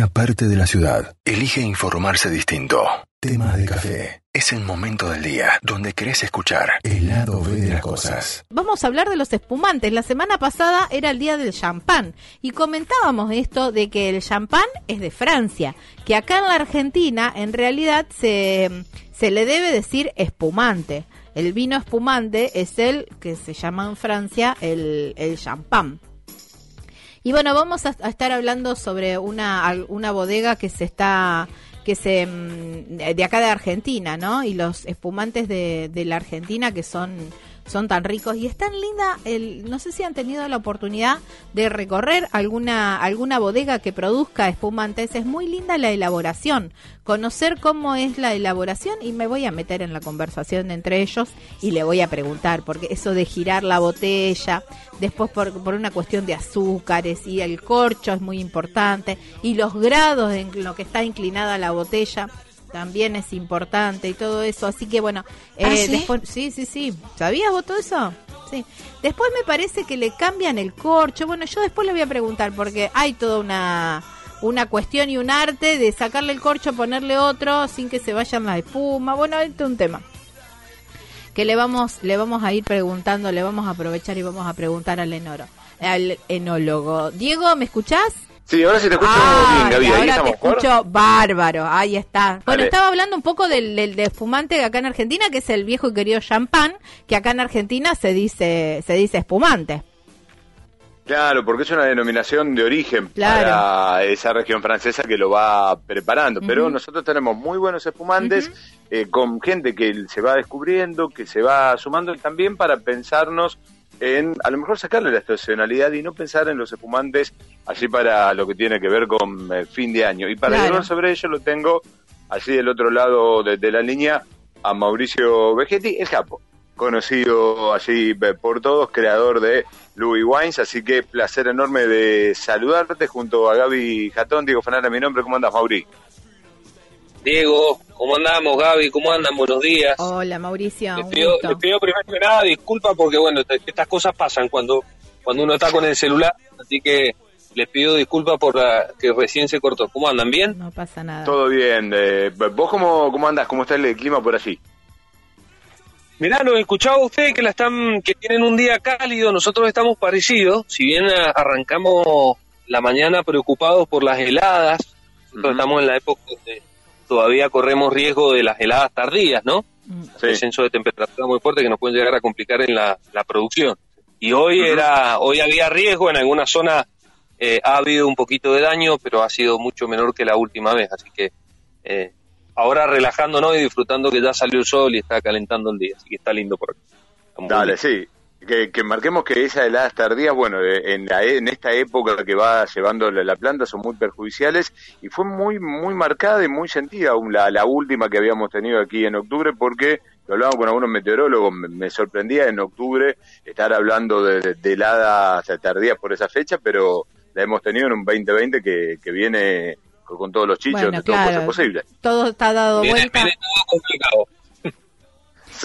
una parte de la ciudad elige informarse distinto. Tema de café. Es el momento del día donde querés escuchar el lado B de las cosas. Vamos a hablar de los espumantes. La semana pasada era el día del champán y comentábamos esto de que el champán es de Francia, que acá en la Argentina en realidad se, se le debe decir espumante. El vino espumante es el que se llama en Francia el, el champán. Y bueno, vamos a, a estar hablando sobre una, una bodega que se está que se mm, de acá de Argentina, ¿no? Y los espumantes de, de la Argentina que son son tan ricos y es tan linda el no sé si han tenido la oportunidad de recorrer alguna alguna bodega que produzca espumantes es muy linda la elaboración. Conocer cómo es la elaboración y me voy a meter en la conversación entre ellos y le voy a preguntar porque eso de girar la botella después por, por una cuestión de azúcares y el corcho es muy importante y los grados en lo que está inclinada la botella también es importante y todo eso. Así que bueno, eh, ¿Ah, sí? después, sí, sí, sí. ¿Sabías vos todo eso? Sí. Después me parece que le cambian el corcho. Bueno, yo después le voy a preguntar porque hay toda una una cuestión y un arte de sacarle el corcho, ponerle otro sin que se vayan las espuma. Bueno, este es un tema que le vamos le vamos a ir preguntando, le vamos a aprovechar y vamos a preguntar al enoro, al enólogo. Diego, ¿me escuchás? Sí, ahora sí te escucho Ay, bien, Gaby. Ahí ahora te estamos. ¿por? escucho bárbaro, ahí está. Bueno, Dale. estaba hablando un poco del, del, del espumante acá en Argentina, que es el viejo y querido champán, que acá en Argentina se dice se dice espumante. Claro, porque es una denominación de origen Claro. para esa región francesa que lo va preparando. Pero nosotros tenemos muy buenos espumantes eh, con gente que se va descubriendo, que se va sumando y también para pensarnos en a lo mejor sacarle la estacionalidad y no pensar en los espumantes así para lo que tiene que ver con eh, fin de año. Y para Claro. hablar sobre ello lo tengo así del otro lado de, de la línea a Mauricio Vegetti, el capo, conocido así eh, por todos, creador de Louis Wines, así que placer enorme de saludarte junto a Gaby Jatón, Diego Fanara, mi nombre, ¿cómo andas, Mauri? Diego, ¿cómo andamos? Gaby, ¿cómo andan? Buenos días. Hola Mauricio, les, pido, gusto. les pido primero que nada disculpas porque, bueno, estas cosas pasan cuando, cuando uno está con el celular, así que les pido disculpas por la que recién se cortó. ¿Cómo andan? ¿Bien? No pasa nada. Todo bien, eh, ¿vos cómo, cómo andás? ¿Cómo está el clima por allí? Mirá, lo escuchaba ustedes que la están, que tienen un día cálido, nosotros estamos parecidos, si bien arrancamos la mañana preocupados por las heladas, estamos en la época donde todavía corremos riesgo de las heladas tardías, ¿no? Mm. Sí. descenso de temperatura muy fuerte que nos pueden llegar a complicar en la, la producción. Y hoy era, hoy había riesgo, en algunas zonas eh, ha habido un poquito de daño, pero ha sido mucho menor que la última vez, así que eh, ahora relajándonos y disfrutando que ya salió el sol y está calentando el día, así que está lindo por muy Dale, sí. Que, que marquemos que esas heladas tardías, bueno, eh, en, la, en esta época que va llevando la, la planta son muy perjudiciales y fue muy muy marcada y muy sentida aún la, la última que habíamos tenido aquí en octubre porque lo hablamos con algunos meteorólogos, me, me sorprendía en octubre estar hablando de, de- de heladas tardías por esa fecha, pero la hemos tenido en un 2020 que, que viene con, con todos los chichos, Bueno, de todo claro. posible. Todo está dado Viene, vuelta. viene todo complicado.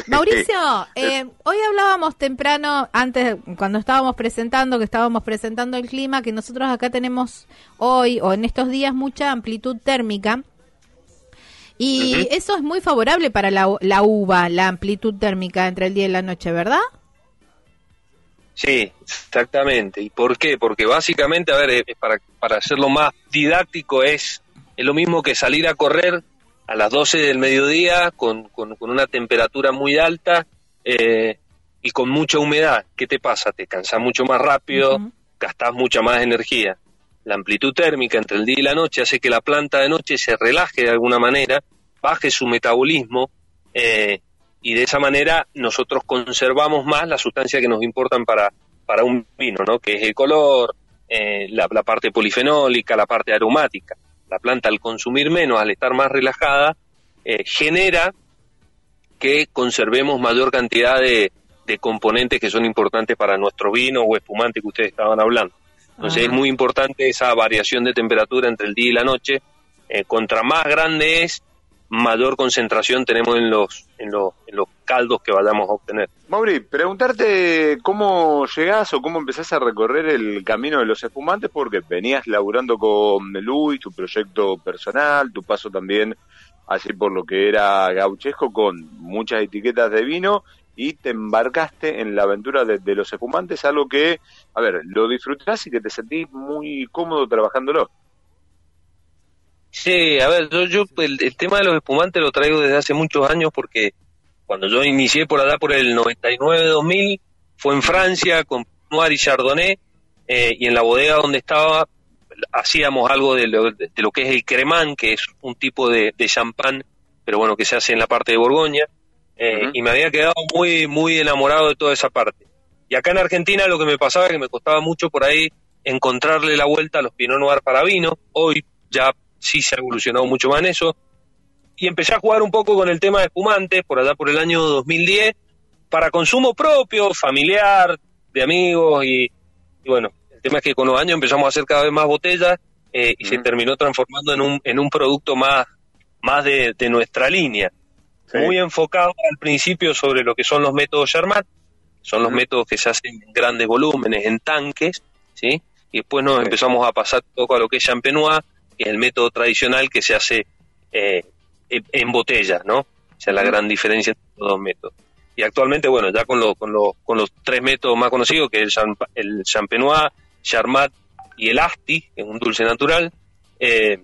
Mauricio, eh, hoy hablábamos temprano, antes, cuando estábamos presentando, que estábamos presentando el clima, que nosotros acá tenemos hoy o en estos días mucha amplitud térmica. Y eso es muy favorable para la, la uva, la amplitud térmica entre el día y la noche, ¿verdad? Sí, exactamente. ¿Y por qué? Porque básicamente, a ver, eh, para, para hacerlo más didáctico, es, es lo mismo que salir a correr a las 12 del mediodía con, con, con una temperatura muy alta eh, y con mucha humedad. ¿Qué te pasa? Te cansas mucho más rápido, Ujú. gastas mucha más energía. La amplitud térmica entre el día y la noche hace que la planta de noche se relaje de alguna manera, baje su metabolismo eh, y de esa manera nosotros conservamos más las sustancias que nos importan para, para un vino, ¿no? que es el color, eh, la, la parte polifenólica, la parte aromática. La planta al consumir menos, al estar más relajada, eh, genera que conservemos mayor cantidad de, de componentes que son importantes para nuestro vino o espumante que ustedes estaban hablando. Entonces es muy importante esa variación de temperatura entre el día y la noche. Eh, contra más grande es, mayor concentración tenemos en los, en los, en los caldos que vayamos a obtener. Mauri, preguntarte cómo llegás o cómo empezás a recorrer el camino de los espumantes, porque venías laburando con Luis, tu proyecto personal, tu paso también así por lo que era gauchesco con muchas etiquetas de vino y te embarcaste en la aventura de, los espumantes, algo que, a ver, lo disfrutás y que te sentís muy cómodo trabajándolo. Sí, a ver, yo, yo el, tema de los espumantes lo traigo desde hace muchos años porque cuando yo inicié por allá por el 99-2000 fue en Francia con Noir y Chardonnay eh, y en la bodega donde estaba hacíamos algo de lo, de lo, que es el cremán, que es un tipo de, de champán, pero bueno, que se hace en la parte de Borgoña eh, y me había quedado muy, muy enamorado de toda esa parte. Y acá en Argentina lo que me pasaba es que me costaba mucho por ahí encontrarle la vuelta a los Pinot Noir para vino. Hoy ya sí se ha evolucionado mucho más en eso. Y empecé a jugar un poco con el tema de espumantes por allá por el año 2010 para consumo propio, familiar, de amigos y, bueno, el tema es que con los años empezamos a hacer cada vez más botellas eh, y se terminó transformando en un, en un producto más, más de nuestra línea. Muy enfocado al principio sobre lo que son los métodos Charmat, son los métodos que se hacen en grandes volúmenes, en tanques, ¿sí? Y después nos empezamos a pasar un poco a lo que es Champenois, que es el método tradicional que se hace eh, en botellas, ¿no? O sea, la gran diferencia entre los dos métodos. Y actualmente, bueno, ya con, con, con los tres métodos más conocidos, que es el, Champenois, Charmat y el Asti, que es un dulce natural, eh,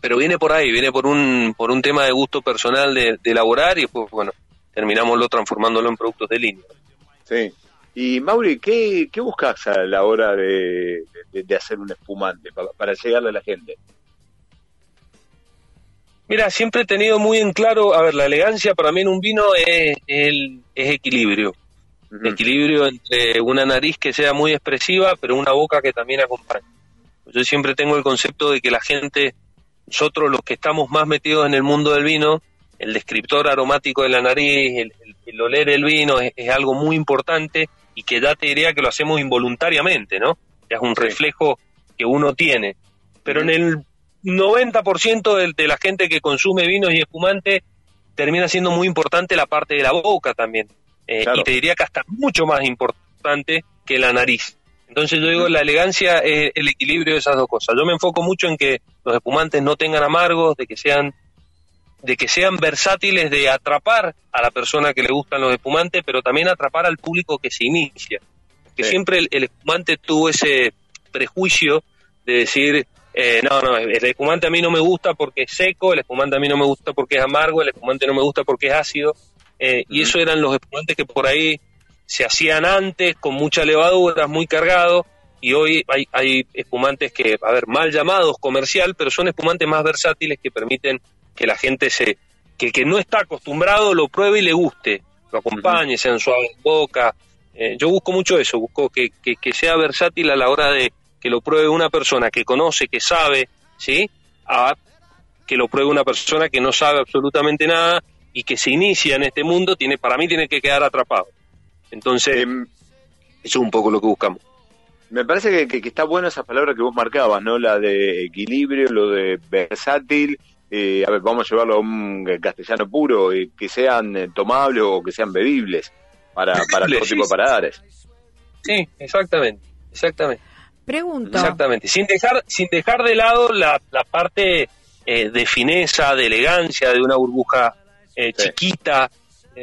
pero viene por ahí, viene por un, por un tema de gusto personal de, elaborar y después, bueno, terminámoslo transformándolo en productos de línea. Sí. Y Mauri, ¿qué, qué buscas a la hora de, hacer un espumante para, llegarle a la gente? Mira, siempre he tenido muy en claro, a ver, la elegancia para mí en un vino es, el, es equilibrio. Equilibrio entre una nariz que sea muy expresiva, pero una boca que también acompañe. Yo siempre tengo el concepto de que la gente nosotros los que estamos más metidos en el mundo del vino, el descriptor aromático de la nariz, el, oler el vino es, algo muy importante y que ya te diría que lo hacemos involuntariamente, ¿no? Es un reflejo que uno tiene. Pero en el 90% de, de la gente que consume vinos y espumantes termina siendo muy importante la parte de la boca también. Eh, y te diría que hasta mucho más importante que la nariz. Entonces yo digo, la elegancia es el equilibrio de esas dos cosas. Yo me enfoco mucho en que los espumantes no tengan amargos, de que sean de que sean versátiles de atrapar a la persona que le gustan los espumantes, pero también atrapar al público que se inicia. Que siempre el, espumante tuvo ese prejuicio de decir, eh, no, no, el espumante a mí no me gusta porque es seco, el espumante a mí no me gusta porque es amargo, el espumante no me gusta porque es ácido. Eh, y eso eran los espumantes que por ahí se hacían antes con mucha levadura, muy cargado, y hoy hay, hay espumantes que, a ver, mal llamados comercial, pero son espumantes más versátiles que permiten que la gente se, que el que no está acostumbrado lo pruebe y le guste, lo acompañe, sean suaves en boca. Eh, yo busco mucho eso, busco que, que, sea versátil a la hora de que lo pruebe una persona que conoce, que sabe, ¿sí? A que lo pruebe una persona que no sabe absolutamente nada y que se inicia en este mundo, tiene, para mí tiene que quedar atrapado. Entonces, em, eso es un poco lo que buscamos. Me parece que, está buena esa palabra que vos marcabas, ¿no? La de equilibrio, lo de versátil. Eh, a ver, vamos a llevarlo a un castellano puro, eh, que sean eh, tomables o que sean bebibles para, para todo tipo de paladares. Sí, exactamente, exactamente. Pregunto. Exactamente, sin dejar, sin dejar de lado la, la parte de fineza, de elegancia de una burbuja chiquita,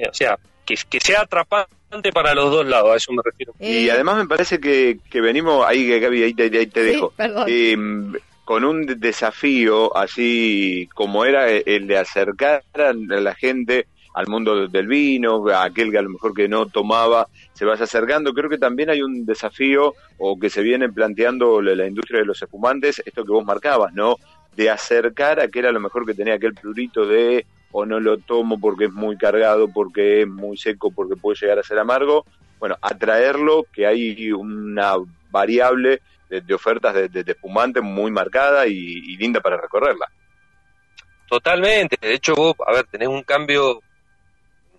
o sea, que, que sea atrapante para los dos lados, a eso me refiero. Y además me parece que, que venimos, ahí Gaby, ahí te, dejo, em, con un desafío así como era el de acercar a la gente al mundo del vino, a aquel que a lo mejor que no tomaba, se vaya acercando. Creo que también hay un desafío o que se viene planteando la, industria de los espumantes, esto que vos marcabas, ¿no? De acercar a aquel a lo mejor que tenía aquel plurito de o no lo tomo porque es muy cargado, porque es muy seco, porque puede llegar a ser amargo. Bueno, atraerlo, que hay una variable de, ofertas de, de, espumante muy marcada y, linda para recorrerla. Totalmente. De hecho, vos, a ver, tenés un cambio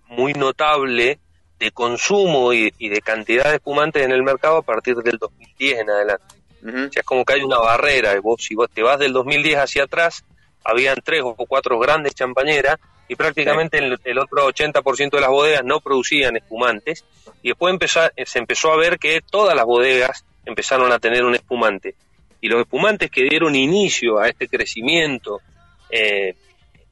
muy notable de consumo y, de cantidad de espumantes en el mercado a partir del 2010 en adelante. O sea, es como que hay una barrera. Vos, si vos te vas del 2010 hacia atrás, habían tres o cuatro grandes champañeras y prácticamente el, el, otro 80% de las bodegas no producían espumantes y después empezó, se empezó a ver que todas las bodegas empezaron a tener un espumante y los espumantes que dieron inicio a este crecimiento eh,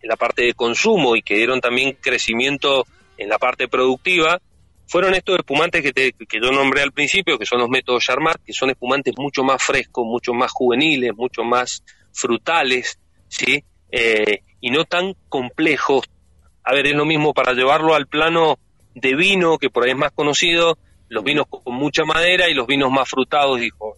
en la parte de consumo y que dieron también crecimiento en la parte productiva fueron estos espumantes que, te, que yo nombré al principio, que son los métodos Charmat, que son espumantes mucho más frescos, mucho más juveniles, mucho más frutales, ¿sí? Eh, y no tan complejos. A ver, es lo mismo para llevarlo al plano de vino, que por ahí es más conocido, los vinos con mucha madera y los vinos más frutados, dijo.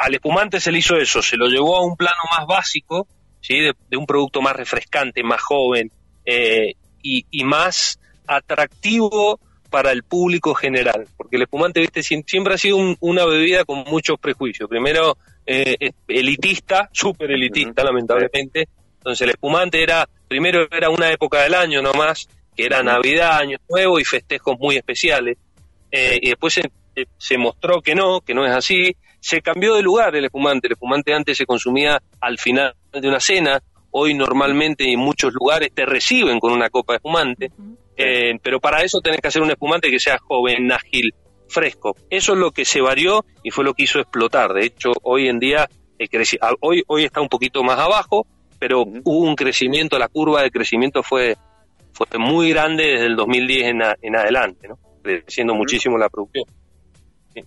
Al espumante se le hizo eso, se lo llevó a un plano más básico, ¿sí? de, un producto más refrescante, más joven eh, y, y, más atractivo para el público general, porque el espumante, viste, siempre ha sido una bebida con muchos prejuicios. Primero, eh, elitista, súper elitista, lamentablemente. Entonces el espumante era, primero era una época del año nomás, que era Navidad, Año Nuevo y festejos muy especiales. Eh, y después se, eh, se mostró que no, que no es así. Se cambió de lugar el espumante. El espumante antes se consumía al final de una cena. Hoy normalmente en muchos lugares te reciben con una copa de espumante. Eh, pero para eso tenés que hacer un espumante que sea joven, ágil, fresco. Eso es lo que se varió y fue lo que hizo explotar. De hecho, hoy en día, hoy, hoy está un poquito más abajo, pero hubo un crecimiento, la curva de crecimiento fue, fue muy grande desde el 2010 en, en adelante, ¿no? Creciendo muchísimo la producción. Sí,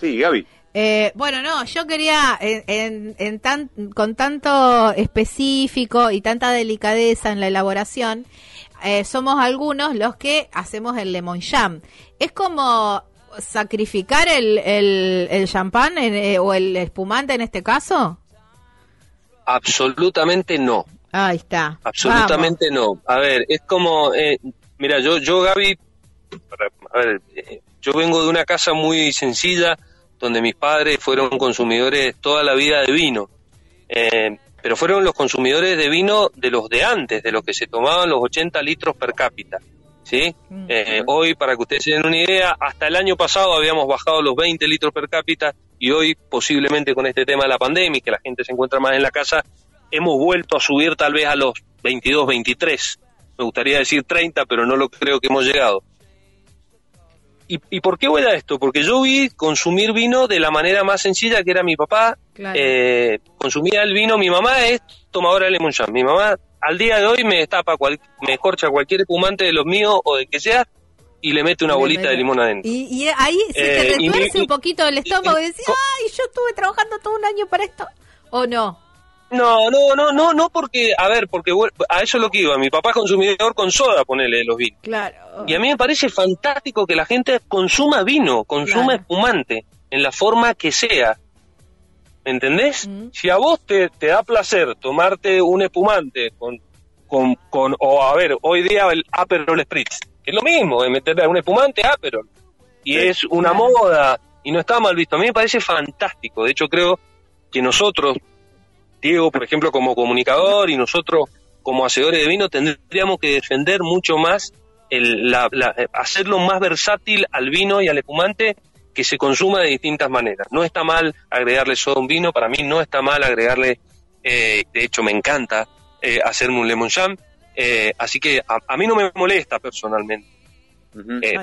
sí Gaby. Eh, bueno, no, yo quería, en, en, tan, con tanto específico y tanta delicadeza en la elaboración, eh, somos algunos los que hacemos el lemon jam. Es como sacrificar el, el, el champán eh, o el espumante en este caso. Absolutamente no. Ahí está. Absolutamente no. A ver, es como, eh, mira, yo, yo Gaby, a ver, yo vengo de una casa muy sencilla donde mis padres fueron consumidores toda la vida de vino. Eh, pero fueron los consumidores de vino de los de antes, de los que se tomaban los 80 litros per cápita. ¿sí? Mm. Eh, hoy, para que ustedes se den una idea, hasta el año pasado habíamos bajado los 20 litros per cápita y hoy, posiblemente con este tema de la pandemia, que la gente se encuentra más en la casa, hemos vuelto a subir tal vez a los 22, 23. Me gustaría decir 30, pero no lo creo que hemos llegado. ¿Y, por qué voy a esto? Porque yo vi consumir vino de la manera más sencilla que era mi papá. Eh, consumía el vino, mi mamá es tomadora de lemon. Mi mamá al día de hoy me destapa, me corcha cualquier espumante de los míos o de que sea y le mete una bolita de limón adentro. Y, ahí se te eh, retuerce un poquito el estómago y, decís, ay, yo estuve trabajando todo un año para esto. ¿O no? No, no, no, no, no porque, a ver, porque a eso es lo que iba. Mi papá es consumidor con soda, ponele los vinos. Claro. Y a mí me parece fantástico que la gente consuma vino, consuma espumante, en la forma que sea. ¿Me entendés? Si a vos te, te, da placer tomarte un espumante con, con, con, o a ver, hoy día el Aperol Spritz, que es lo mismo, de meterle un espumante Aperol. Y es una moda, y no está mal visto. A mí me parece fantástico. De hecho, creo que nosotros, Diego, por ejemplo, como comunicador y nosotros como hacedores de vino tendríamos que defender mucho más el, la, hacerlo más versátil al vino y al espumante que se consuma de distintas maneras. No está mal agregarle soda a un vino, para mí no está mal agregarle, eh, de hecho me encanta eh, hacerme un lemon jam, eh, así que a, mí no me molesta personalmente.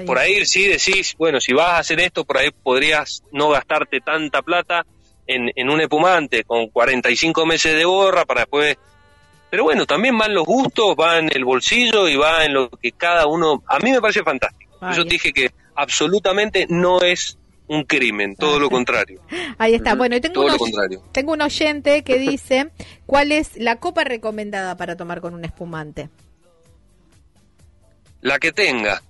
por ahí sí decís, bueno, si vas a hacer esto, por ahí podrías no gastarte tanta plata en, un espumante con 45 meses de borra para después... Pero bueno, también van los gustos, va en el bolsillo y va en lo que cada uno... A mí me parece fantástico. Yo dije que absolutamente no es un crimen, todo lo contrario. Ahí está. Bueno, y tengo, un, tengo un oyente que dice, ¿cuál es la copa recomendada para tomar con un espumante? La que tenga.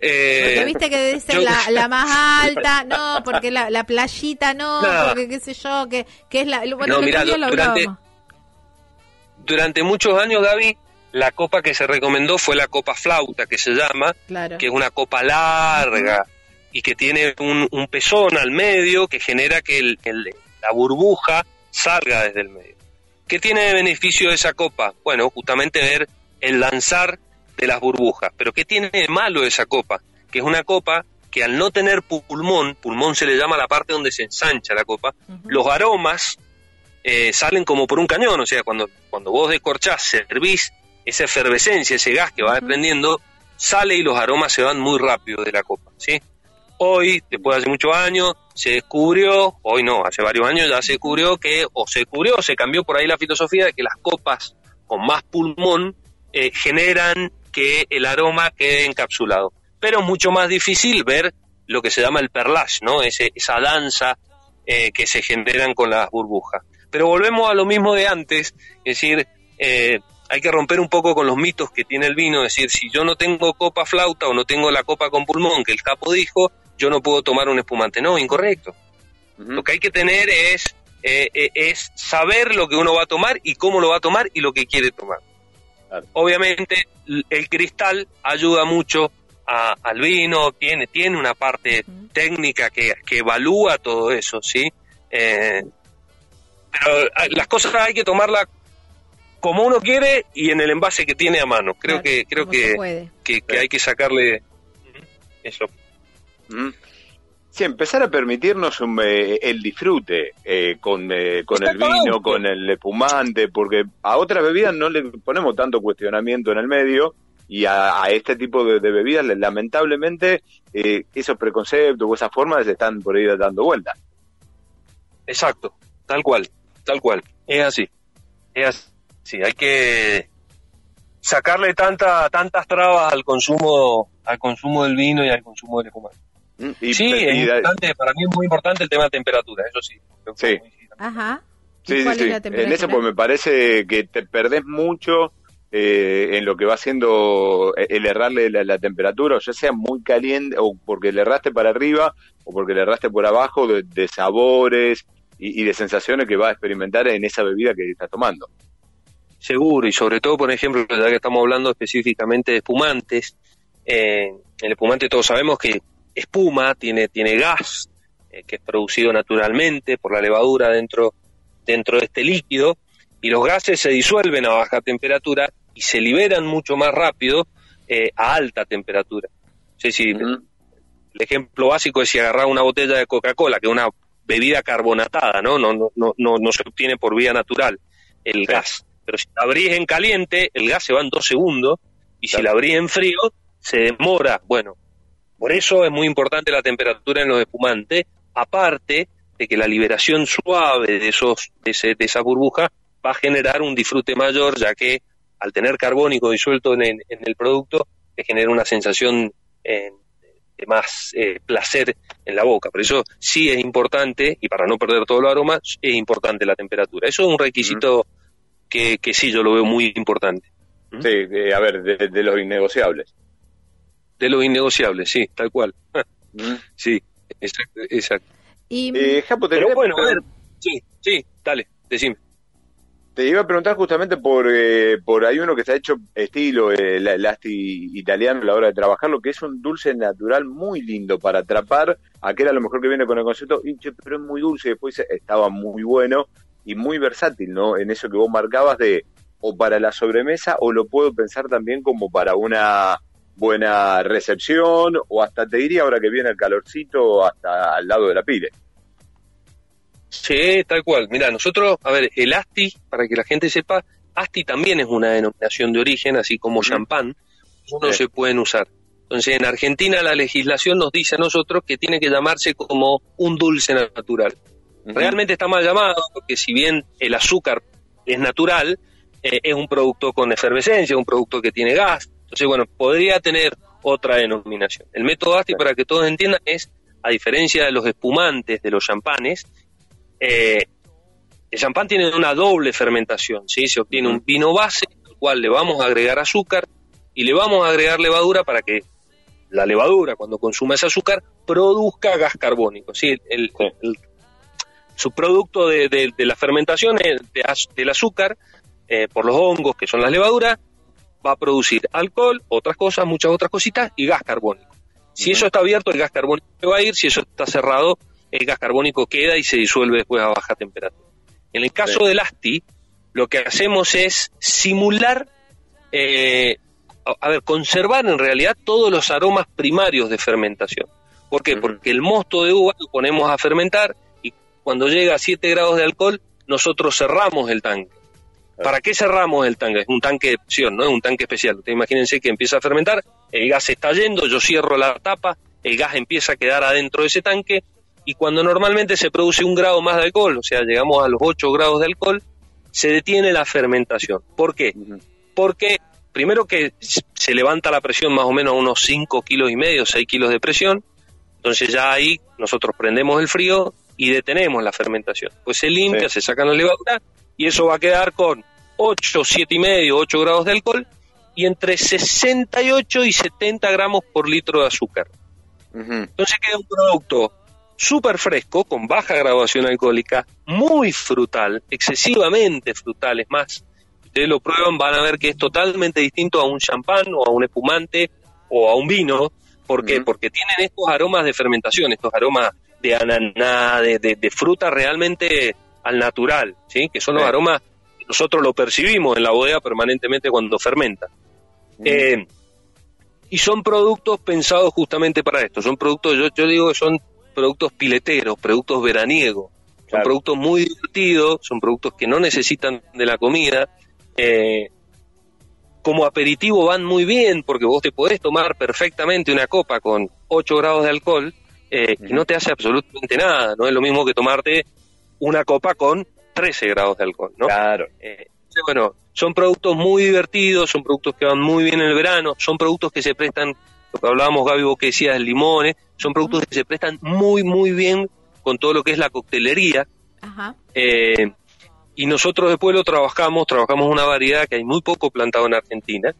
Eh, porque viste que dicen la, más alta, no, porque la, la playita no, porque qué sé yo, que, que es la... Bueno, durante, durante muchos años, Gaby, la copa que se recomendó fue la copa flauta, que se llama, que es una copa larga y que tiene un, un, pezón al medio que genera que el, la burbuja salga desde el medio. ¿Qué tiene de beneficio esa copa? Bueno, justamente ver el lanzar de las burbujas. Pero ¿qué tiene de malo esa copa? Que es una copa que al no tener pulmón, pulmón se le llama la parte donde se ensancha la copa, los aromas eh, salen como por un cañón, o sea, cuando, cuando vos descorchás, servís esa efervescencia, ese gas que va desprendiendo, sale y los aromas se van muy rápido de la copa, ¿sí? Hoy, después de hace muchos años, se descubrió, hoy no, hace varios años ya se descubrió que, o se descubrió, o se cambió por ahí la filosofía de que las copas con más pulmón eh, generan que el aroma quede encapsulado. Pero es mucho más difícil ver lo que se llama el perlage, ¿no? Ese, esa danza eh, que se generan con las burbujas. Pero volvemos a lo mismo de antes, es decir, eh, hay que romper un poco con los mitos que tiene el vino, es decir, si yo no tengo copa flauta o no tengo la copa con pulmón que el capo dijo, yo no puedo tomar un espumante. No, incorrecto. Lo que hay que tener es, eh, eh, es saber lo que uno va a tomar y cómo lo va a tomar y lo que quiere tomar. Obviamente el cristal ayuda mucho al vino, tiene, tiene una parte técnica que, que, evalúa todo eso, ¿sí? Eh, pero ah, las cosas hay que tomarlas como uno quiere y en el envase que tiene a mano. Creo que creo que, que, hay que sacarle eso. Sí, empezar a permitirnos eh, el disfrute eh, con, eh, con el vino, con el espumante, porque a otras bebidas no le ponemos tanto cuestionamiento en el medio y a, este tipo de, bebidas, lamentablemente, esos preconceptos o esas formas están por ahí dando vuelta. Exacto, tal cual, tal cual, es así, es así, hay que sacarle tanta, tantas trabas al consumo, al consumo del vino y al consumo del espumante. Sí, es importante, para mí es muy importante el tema de temperatura, eso sí. Sí. Ajá. Sí, sí, sí. En eso pues me parece que te perdés mucho eh, en lo que va siendo el errarle la, temperatura, ya sea muy caliente o porque le erraste para arriba o porque le erraste por abajo de, sabores y, de sensaciones que va a experimentar en esa bebida que estás tomando. Seguro, y sobre todo, por ejemplo, ya que estamos hablando específicamente de espumantes, eh, el espumante todos sabemos que espuma, tiene, tiene gas eh, que es producido naturalmente por la levadura dentro, dentro de este líquido y los gases se disuelven a baja temperatura y se liberan mucho más rápido eh, a alta temperatura. Sí, El ejemplo básico es si agarrar una botella de Coca-Cola, que es una bebida carbonatada, ¿no? No, no, no, no, se obtiene por vía natural el gas. Pero si la abrís en caliente, el gas se va en dos segundos, y si la abrís en frío, se demora, bueno, por eso es muy importante la temperatura en los espumantes, aparte de que la liberación suave de, esos, de, esa burbuja va a generar un disfrute mayor, ya que al tener carbónico disuelto en, el producto, te genera una sensación eh, de más eh, placer en la boca. Por eso sí es importante, y para no perder todo el aroma, es importante la temperatura. Eso es un requisito que, que sí yo lo veo muy importante. Sí, a ver, de los innegociables de los innegociables, sí, tal cual. Mm. sí, exacto. exacto. Y, eh, Pero bueno, a ver, sí, sí, dale, decime. Te iba a preguntar justamente por, eh, por hay uno que se ha hecho estilo eh, el asti italiano a la hora de trabajar, lo que es un dulce natural muy lindo para atrapar aquel a lo mejor que viene con el concepto, pero es muy dulce, después estaba muy bueno y muy versátil, ¿no? En eso que vos marcabas de o para la sobremesa o lo puedo pensar también como para una buena recepción o hasta te diría ahora que viene el calorcito hasta al lado de la pile. Sí, tal cual. Mira, nosotros, a ver, el Asti, para que la gente sepa, Asti también es una denominación de origen, así como champán, no se pueden usar. Entonces, en Argentina la legislación nos dice a nosotros que tiene que llamarse como un dulce natural. Realmente está mal llamado, porque si bien el azúcar es natural, eh, es un producto con efervescencia, un producto que tiene gas, entonces, bueno, podría tener otra denominación. El método ASTI, para que todos entiendan, es, a diferencia de los espumantes, de los champanes, eh, el champán tiene una doble fermentación, ¿sí? Se obtiene un vino base, al cual le vamos a agregar azúcar y le vamos a agregar levadura para que la levadura, cuando consuma ese azúcar, produzca gas carbónico, ¿sí? El, su producto de, la fermentación del azúcar, eh, por los hongos, que son las levaduras, va a producir alcohol, otras cosas, muchas otras cositas y gas carbónico. Si eso está abierto, el gas carbónico va a ir, si eso está cerrado, el gas carbónico queda y se disuelve después a baja temperatura. En el caso del ASTI, lo que hacemos es simular, eh, a ver, conservar en realidad todos los aromas primarios de fermentación. ¿Por qué? Porque el mosto de uva lo ponemos a fermentar y cuando llega a 7 grados de alcohol nosotros cerramos el tanque. ¿Para qué cerramos el tanque? Es un tanque de presión, no es un tanque especial. Ustedes imagínense que empieza a fermentar, el gas está yendo, yo cierro la tapa, el gas empieza a quedar adentro de ese tanque y cuando normalmente se produce un grado más de alcohol, o sea, llegamos a los 8 grados de alcohol, se detiene la fermentación. ¿Por qué? Porque primero que se levanta la presión más o menos a unos 5 kilos y medio, 6 kilos de presión, entonces ya ahí nosotros prendemos el frío y detenemos la fermentación. Pues se limpia, se sacan la levadura y eso va a quedar con 8, 7 y medio, 8 grados de alcohol y entre 68 y 70 gramos por litro de azúcar. Entonces queda un producto súper fresco, con baja graduación alcohólica, muy frutal, excesivamente frutal, es más, ustedes lo prueban, van a ver que es totalmente distinto a un champán o a un espumante o a un vino. ¿Por qué? Porque tienen estos aromas de fermentación, estos aromas de ananá, de, de, fruta realmente al natural, ¿sí? Que son los aromas que nosotros lo percibimos en la bodega permanentemente cuando fermenta. Eh, y son productos pensados justamente para esto. Son productos, yo, yo digo que son productos pileteros, productos veraniegos. Son productos muy divertidos, son productos que no necesitan de la comida. Eh, como aperitivo van muy bien porque vos te podés tomar perfectamente una copa con 8 grados de alcohol eh, y no te hace absolutamente nada. No es lo mismo que tomarte una copa con 13 grados de alcohol, ¿no? Claro. Eh, bueno, son productos muy divertidos, son productos que van muy bien en el verano, son productos que se prestan, lo que hablábamos Gaby, vos que decías, limones, son productos que se prestan muy, muy bien con todo lo que es la coctelería. Ajá. Eh, y nosotros después lo trabajamos, trabajamos una variedad que hay muy poco plantado en Argentina.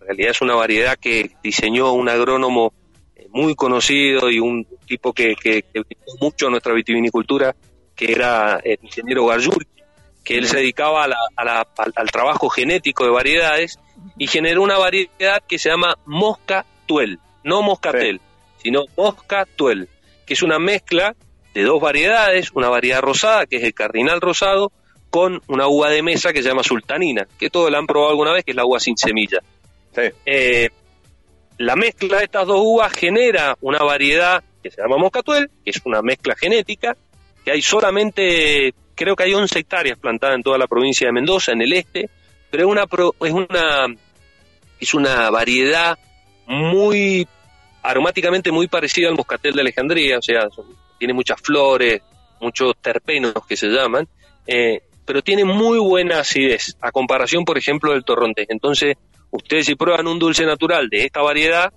En realidad es una variedad que diseñó un agrónomo eh, muy conocido y un tipo que, que, que mucho a nuestra vitivinicultura, que era el ingeniero Garjur, que él se dedicaba a la, al, trabajo genético de variedades y generó una variedad que se llama mosca tuel, no moscatel, sino mosca tuel, que es una mezcla de dos variedades, una variedad rosada, que es el cardinal rosado, con una uva de mesa que se llama sultanina, que todos la han probado alguna vez, que es la uva sin semilla. Eh, la mezcla de estas dos uvas genera una variedad que se llama moscatuel, que es una mezcla genética, que hay solamente, creo que hay 11 hectáreas plantadas en toda la provincia de Mendoza, en el este, pero es una, es una, es una variedad muy aromáticamente muy parecida al moscatel de Alejandría, o sea, tiene muchas flores, muchos terpenos que se llaman, eh, pero tiene muy buena acidez, a comparación, por ejemplo, del torrontés. Entonces, ustedes si prueban un dulce natural de esta variedad,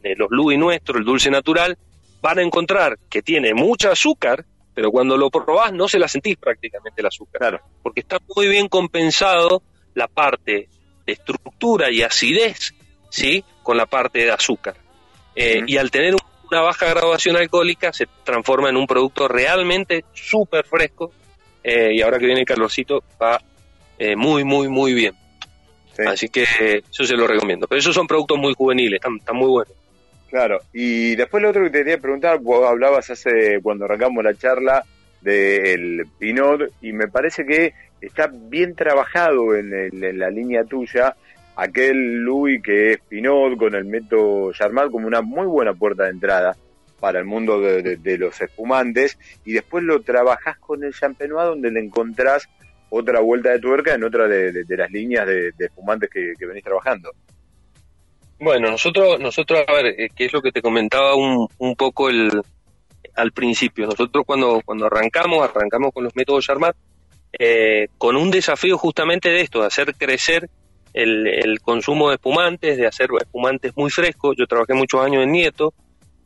de los Louis nuestros, el dulce natural, van a encontrar que tiene mucho azúcar, pero cuando lo probás no se la sentís prácticamente el azúcar, claro. porque está muy bien compensado la parte de estructura y acidez, ¿sí? Con la parte de azúcar. Eh, y al tener una baja graduación alcohólica se transforma en un producto realmente súper fresco eh, y ahora que viene el calorcito va eh, muy, muy, muy bien. Así que eso se lo recomiendo. Pero esos son productos muy juveniles, están, muy buenos. Claro, y después lo otro que te quería preguntar, vos hablabas hace cuando arrancamos la charla del Pinot y me parece que está bien trabajado en, la línea tuya aquel Louis que es Pinot con el método Charmat como una muy buena puerta de entrada para el mundo de, los espumantes y después lo trabajás con el Champenois donde le encontrás otra vuelta de tuerca en otra de, las líneas de, espumantes que, venís trabajando. Bueno, nosotros, nosotros, a ver, eh, qué es lo que te comentaba un, un poco el, al principio. Nosotros cuando, cuando arrancamos, arrancamos con los métodos Charmat, eh, con un desafío justamente de esto, de hacer crecer el, el, consumo de espumantes, de hacer espumantes muy frescos. Yo trabajé muchos años en Nieto,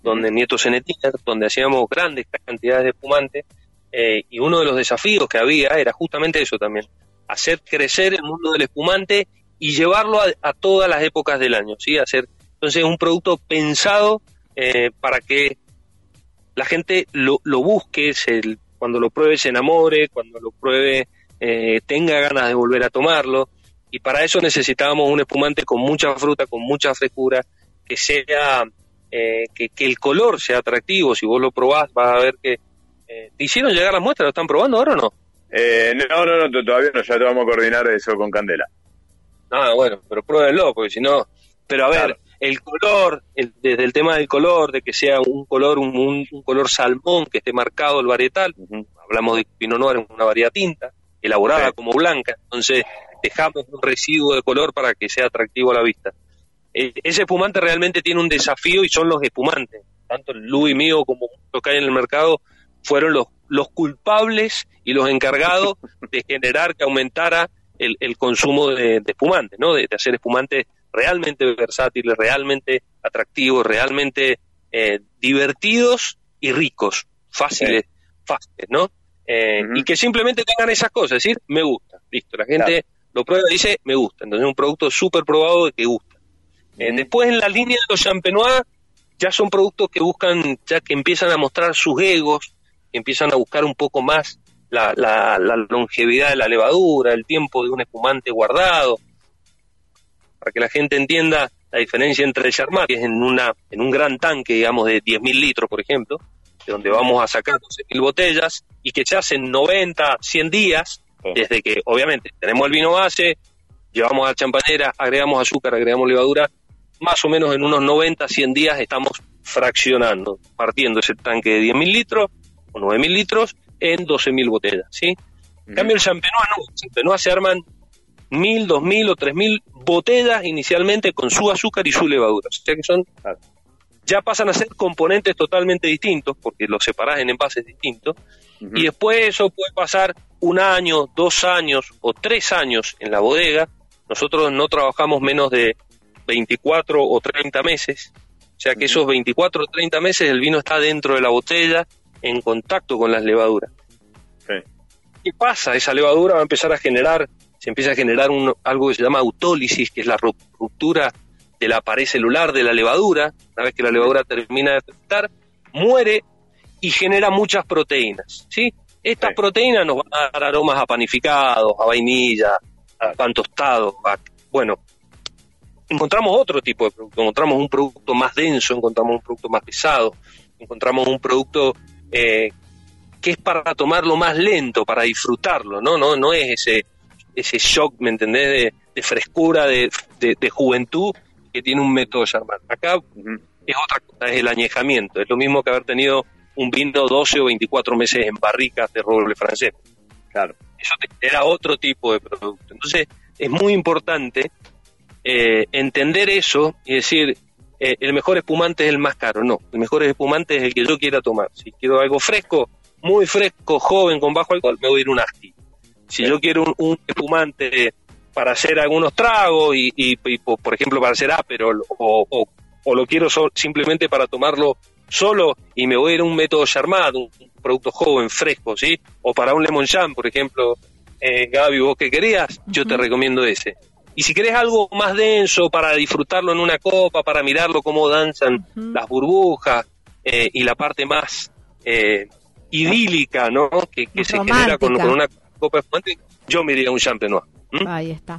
donde Nieto Cenetier, donde hacíamos grandes cantidades de espumantes, eh, y uno de los desafíos que había era justamente eso también, hacer crecer el mundo del espumante y llevarlo a, todas las épocas del año, ¿sí? Hacer, entonces, un producto pensado eh, para que la gente lo, lo busque, se, cuando lo pruebe se enamore, cuando lo pruebe eh, tenga ganas de volver a tomarlo, y para eso necesitábamos un espumante con mucha fruta, con mucha frescura, que sea eh, que, el color sea atractivo. Si vos lo probás, vas a ver que. Eh, ¿Te hicieron llegar las muestras? ¿Lo están probando ahora o no? Eh, no, no, no, todavía no, ya te vamos a coordinar eso con Candela. Ah, bueno, pero pruébenlo, porque si no. Pero a ver, el color, desde el tema del color, de que sea un color, un, color salmón, que esté marcado el varietal, hablamos de Pinot Noir, una variedad tinta, elaborada como blanca, entonces dejamos un residuo de color para que sea atractivo a la vista. Eh, ese espumante realmente tiene un desafío y son los espumantes. Tanto el Louis mío como lo que hay en el mercado fueron los, los culpables y los encargados de generar que aumentara el, el consumo de, de espumantes, ¿no? De, hacer espumantes realmente versátiles, realmente atractivos, realmente eh, divertidos y ricos, fáciles, fáciles, ¿no? Eh, Y que simplemente tengan esas cosas, es decir, me gusta, listo, la gente lo prueba y dice, me gusta, entonces es un producto súper probado de que gusta. Eh, después en la línea de los champenois ya son productos que buscan, ya que empiezan a mostrar sus egos, que empiezan a buscar un poco más la, la, longevidad de la levadura, el tiempo de un espumante guardado, para que la gente entienda la diferencia entre el Charmat, que es en, una, en un gran tanque, digamos, de 10.000 litros, por ejemplo, de donde vamos a sacar 12.000 botellas, y que se hacen 90, 100 días, desde que, obviamente, tenemos el vino base, llevamos a la champañera, agregamos azúcar, agregamos levadura, más o menos en unos 90, 100 días estamos fraccionando, partiendo ese tanque de 10.000 litros o 9.000 litros en 12.000 botellas, ¿sí? En cambio, el champenois no, el champenois se arman 1.000, 2.000 o 3.000 botellas inicialmente con su azúcar y su levadura. O sea que son, ya pasan a ser componentes totalmente distintos, porque los separás en envases distintos, y después eso puede pasar un año, dos años o tres años en la bodega. Nosotros no trabajamos menos de 24 o 30 meses, o sea que esos 24 o 30 meses el vino está dentro de la botella en contacto con las levaduras. ¿Qué pasa? Esa levadura va a empezar a generar, se empieza a generar un, algo que se llama autólisis, que es la ruptura de la pared celular de la levadura. Una vez que la levadura termina de fermentar, muere y genera muchas proteínas. ¿sí? Estas proteínas nos van a dar aromas a panificados, a vainilla, a pan tostado. bueno, encontramos otro tipo de producto, encontramos un producto más denso, encontramos un producto más pesado, encontramos un producto eh, que es para tomarlo más lento, para disfrutarlo, ¿no? No, no es ese, ese shock, ¿me entendés?, de, frescura, de, juventud que tiene un método Charmat. Acá es otra cosa, es el añejamiento, es lo mismo que haber tenido un vino 12 o 24 meses en barricas de roble francés. Claro. Eso era otro tipo de producto. Entonces, es muy importante eh, entender eso y decir, eh, el mejor espumante es el más caro. No, el mejor espumante es el que yo quiera tomar. Si quiero algo fresco, muy fresco, joven, con bajo alcohol, me voy a ir un Asti. Si yo quiero un, espumante para hacer algunos tragos y, por ejemplo, para hacer Aperol o, o, lo quiero simplemente para tomarlo solo y me voy a ir a un método Charmat, un, producto joven, fresco, ¿sí? O para un Lemon Jam, por ejemplo, eh, Gaby, vos que querías, yo te recomiendo ese. Y si querés algo más denso para disfrutarlo en una copa, para mirarlo cómo danzan las burbujas eh, y la parte más eh, idílica, ¿no? Que, se genera con, una copa de fumante, yo me iría un champenois. Ahí está.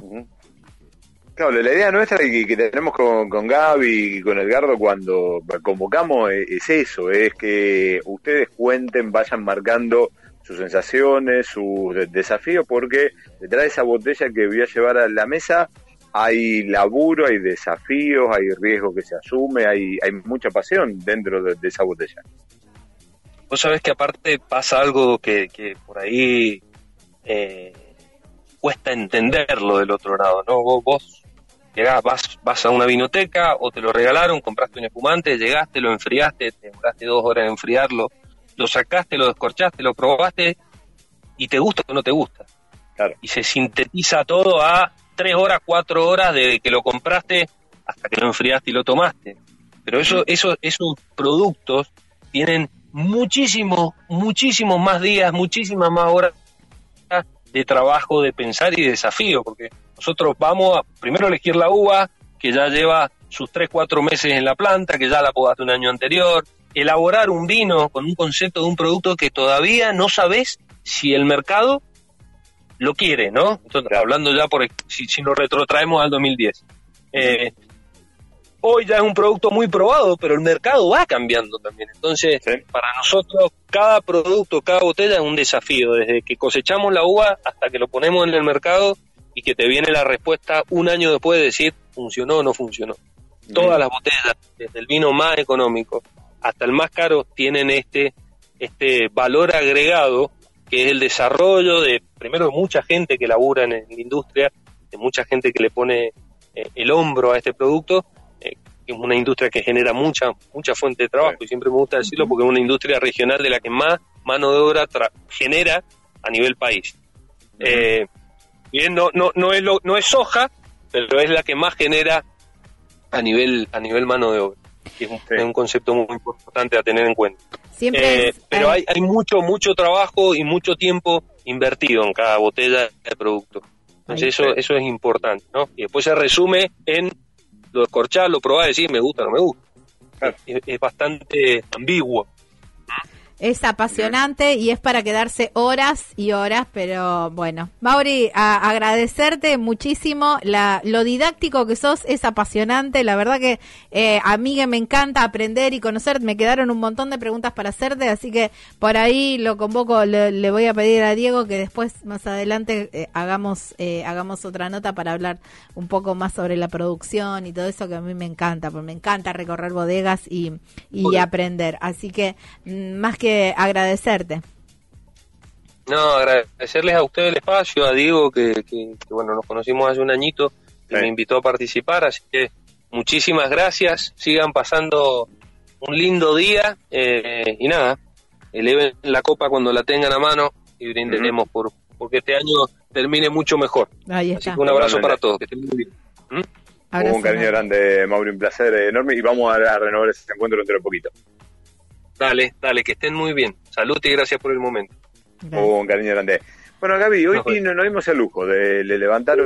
Claro, la idea nuestra y que tenemos con, con Gaby y con Edgardo cuando convocamos es eso, es que ustedes cuenten, vayan marcando sus sensaciones, sus desafíos, porque detrás de esa botella que voy a llevar a la mesa hay laburo, hay desafíos, hay riesgo que se asume, hay, hay mucha pasión dentro de, esa botella. Vos sabés que aparte pasa algo que, que por ahí eh, cuesta entenderlo del otro lado, ¿no? Vos, vos llegás, vas, vas a una vinoteca o te lo regalaron, compraste un espumante, llegaste, lo enfriaste, te demoraste dos horas en enfriarlo, lo sacaste, lo descorchaste, lo probaste y te gusta o no te gusta. Y se sintetiza todo a tres horas, cuatro horas de que lo compraste hasta que lo enfriaste y lo tomaste. Pero eso, eso, esos productos tienen muchísimos, muchísimos más días, muchísimas más horas de trabajo, de pensar y de desafío, porque nosotros vamos a primero elegir la uva, que ya lleva sus tres, cuatro meses en la planta, que ya la podaste un año anterior, elaborar un vino con un concepto de un producto que todavía no sabes si el mercado lo quiere, ¿no? Entonces, hablando ya por si, si nos retrotraemos al 2010. Eh, hoy ya es un producto muy probado, pero el mercado va cambiando también. Entonces, para nosotros, cada producto, cada botella es un desafío, desde que cosechamos la uva hasta que lo ponemos en el mercado y que te viene la respuesta un año después de decir funcionó o no funcionó. Todas las botellas, desde el vino más económico hasta el más caro tienen este, este valor agregado que es el desarrollo de primero mucha gente que labura en, la industria, de mucha gente que le pone eh, el hombro a este producto, eh, que es una industria que genera mucha mucha fuente de trabajo, y siempre me gusta decirlo porque es una industria regional de la que más mano de obra genera a nivel país. Eh, bien, no, no, no, es lo, no es soja, pero es la que más genera a nivel, a nivel mano de obra. Es un, concepto muy importante a tener en cuenta. Siempre eh, pero hay, hay mucho, mucho trabajo y mucho tiempo invertido en cada botella de producto. Entonces eso, eso es importante, ¿no? Y después se resume en lo escorchar, lo probar, decir me gusta, no me gusta. es, bastante ambiguo. Es apasionante y es para quedarse horas y horas, pero bueno. Mauri, a agradecerte muchísimo. La, lo didáctico que sos es apasionante. La verdad que eh, a mí me encanta aprender y conocer. Me quedaron un montón de preguntas para hacerte, así que por ahí lo convoco. Le, voy a pedir a Diego que después, más adelante, eh, hagamos, eh, hagamos otra nota para hablar un poco más sobre la producción y todo eso que a mí me encanta, porque me encanta recorrer bodegas y, y aprender. Así que mm, más que agradecerte. No, agradecerles a ustedes el espacio, a Diego, que, bueno, nos conocimos hace un añito, que me invitó a participar, así que muchísimas gracias, sigan pasando un lindo día eh, y nada, eleven la copa cuando la tengan a mano y brindaremos por porque este año termine mucho mejor. Así que un abrazo para todos, que estén muy bien. ¿Mm? Un cariño grande, Mauro, un placer enorme y vamos a, renovar ese encuentro dentro de poquito. Dale, dale, que estén muy bien. Salud y gracias por el momento. un cariño grande. Bueno, Gaby, hoy nos, dimos el lujo de, levantar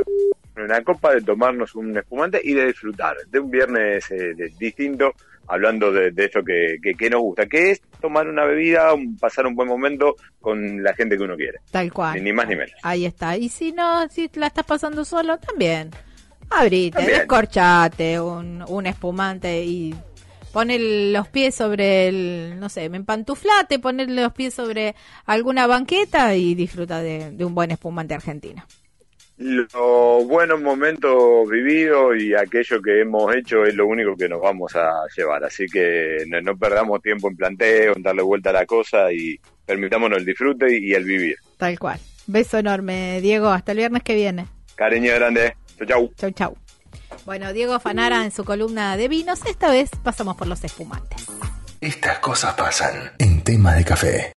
una copa, de tomarnos un espumante y de disfrutar de un viernes eh, distinto, hablando de, esto que, que, nos gusta, que es tomar una bebida, pasar un buen momento con la gente que uno quiere. Tal cual. Ni, más ni menos. Ahí está. Y si no, si la estás pasando solo, también. Abrite, descorchate un, un espumante y poner los pies sobre el, no sé, me empantuflate, poner los pies sobre alguna banqueta y disfruta de, un buen espumante argentino. Los buenos momentos vividos y aquello que hemos hecho es lo único que nos vamos a llevar. Así que no, perdamos tiempo en planteo, en darle vuelta a la cosa y permitámonos el disfrute y el vivir. Tal cual. Beso enorme, Diego. Hasta el viernes que viene. Cariño grande. Chau, chau. Chau, chau. Bueno, Diego Fanara en su columna de vinos, esta vez pasamos por los espumantes. Estas cosas pasan en tema de café.